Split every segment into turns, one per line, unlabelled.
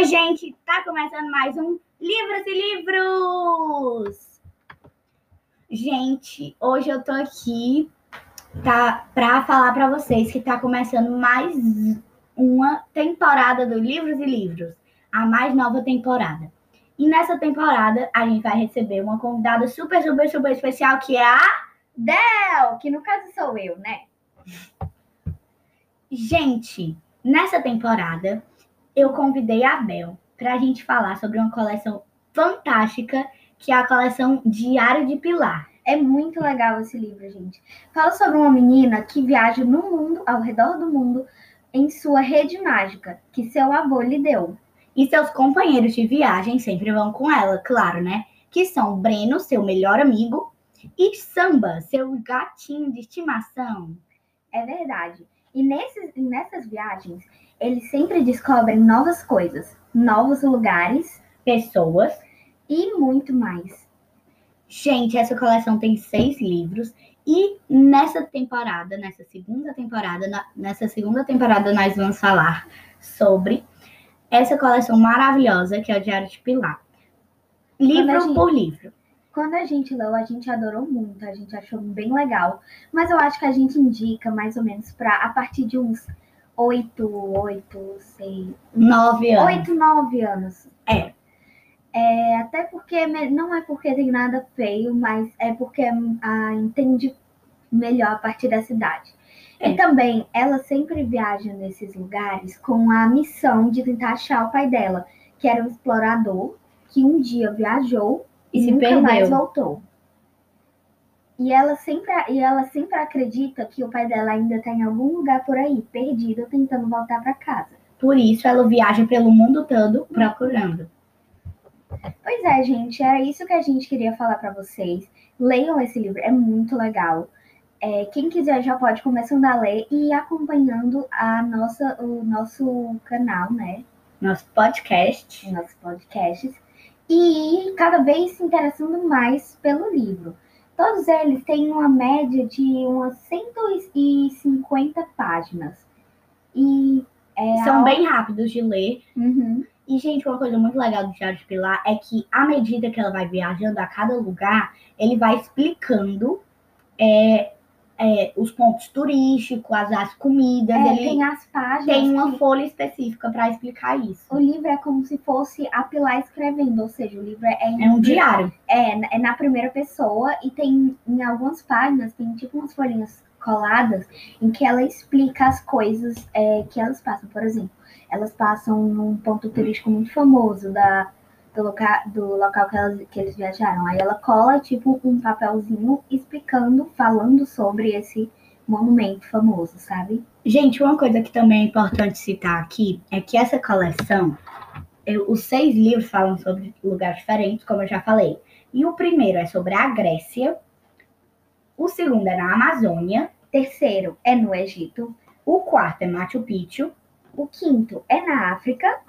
Oi, gente, tá começando mais um Livros e Livros! Gente, hoje eu tô aqui tá, pra falar pra vocês que tá começando mais uma temporada do Livros e Livros, a mais nova temporada. E nessa temporada a gente vai receber uma convidada super, super, super especial que é a Del, que no caso sou eu, né? Gente, nessa temporada eu convidei a Bel para a gente falar sobre uma coleção fantástica que é a coleção Diário de Pilar.
É muito legal esse livro, gente. Fala sobre uma menina que viaja no mundo, ao redor do mundo, em sua rede mágica, que seu avô lhe deu.
E seus companheiros de viagem sempre vão com ela, claro, né? Que são Breno, seu melhor amigo, e Samba, seu gatinho de estimação.
É verdade. E nesses, nessas viagens, eles sempre descobrem novas coisas, novos lugares,
Pessoas.
e muito mais.
Gente, essa coleção tem seis livros. E nessa temporada, nessa segunda temporada, na- nessa segunda temporada, nós vamos falar sobre essa coleção maravilhosa que é o Diário de Pilar. Livro
gente-
por livro.
Quando a gente leu, a gente adorou muito, a gente achou bem legal. Mas eu acho que a gente indica mais ou menos para a partir de uns oito, oito, sei,
Nove anos.
oito, nove anos.
É.
É, até porque não é porque tem nada feio, mas é porque a entende melhor a partir da cidade.
É.
E também ela sempre viaja nesses lugares com a missão de tentar achar o pai dela, que era um explorador que um dia viajou
E
e
se
nunca
perdeu.
mais voltou. E ela sempre, e ela sempre acredita que o pai dela ainda está em algum lugar por aí, perdido, tentando voltar para casa.
Por isso ela viaja pelo mundo todo procurando.
Pois é, gente, era isso que a gente queria falar para vocês. Leiam esse livro, é muito legal. É, quem quiser já pode começando a ler e ir acompanhando a nossa, o nosso canal, né?
Nosso podcast.
Nossos podcasts. E cada vez se interessando mais pelo livro. Todos eles têm uma média de umas 150 páginas. E é
São
a-
bem rápidos de ler.
Uhum.
E, gente, uma coisa muito legal do Diário de Pilar é que, à medida que ela vai viajando a cada lugar, ele vai explicando é, é, os pontos turísticos, as, as comidas.
É,
ele
tem as páginas.
tem uma
que-
folha específica para explicar isso.
O livro é como se fosse a Pilar escrevendo, ou seja, o livro é em
É um diário.
É, é na primeira pessoa e tem em algumas páginas tem tipo umas folhinhas coladas em que ela explica as coisas é, que elas passam. Por exemplo, elas passam num ponto turístico muito famoso da, do, loca, do local que, elas, que eles viajaram. Aí ela cola tipo um papelzinho explicando, falando sobre esse monumento famoso, sabe?
Gente, uma coisa que também é importante citar aqui é que essa coleção, eu- os seis livros falam sobre lugares diferentes, como eu já falei. E o primeiro é sobre a Grécia, o segundo é na Amazônia,
Terceiro é no Egito.
o quarto é Machu Picchu,
O quinto é na África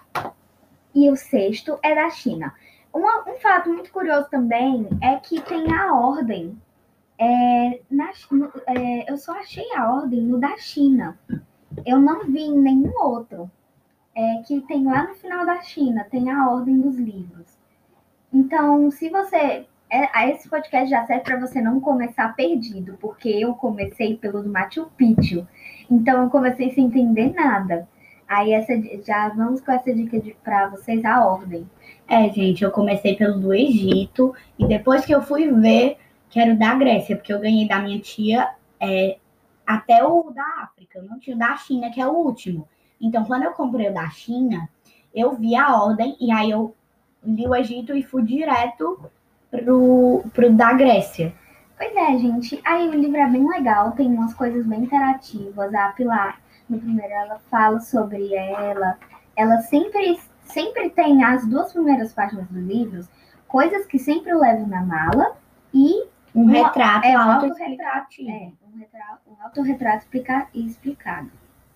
e o sexto é da China. Uma- um fato muito curioso também é que tem a ordem. É, na no- é, eu só achei a ordem no da China. Eu não vi nenhum outro. É, que tem lá no final da China, tem a ordem dos livros. Então, se você. é- esse podcast já serve para você não começar perdido, porque eu comecei pelo do Machu Picchu. Então, eu comecei sem entender nada. Aí essa já vamos com essa dica para vocês a ordem.
É, gente, eu comecei pelo do Egito e depois que eu fui ver que era o da Grécia, porque eu ganhei da minha tia é, até o da África, eu não tinha o da China, que é o último. Então, quando eu comprei o da China, eu vi a ordem e aí eu li o Egito e fui direto pro, pro da Grécia.
Pois é, gente. Aí o livro é bem legal, tem umas coisas bem interativas. A Pilar, no primeiro, ela fala sobre ela. Ela sempre, sempre tem as duas primeiras páginas do livro, coisas que sempre levo na mala e
Um
Uma-
retrato
é um
autoexplicativo.
É, um, retrato, um autorretrato explica- explicado.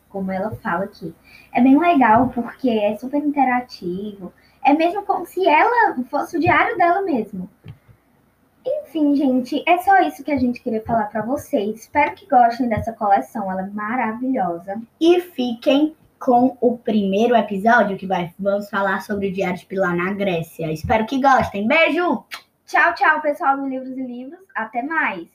como ela fala aqui. É bem legal porque é super interativo. É mesmo como se ela fosse o diário dela mesmo. Enfim, gente, é só isso que a gente queria falar para vocês. Espero que gostem dessa coleção, ela é maravilhosa.
E fiquem com o primeiro episódio que vai, vamos falar sobre o Diário de Pilar na Grécia. Espero que gostem. Beijo!
Tchau, tchau, pessoal do Livros e Livros. Até mais!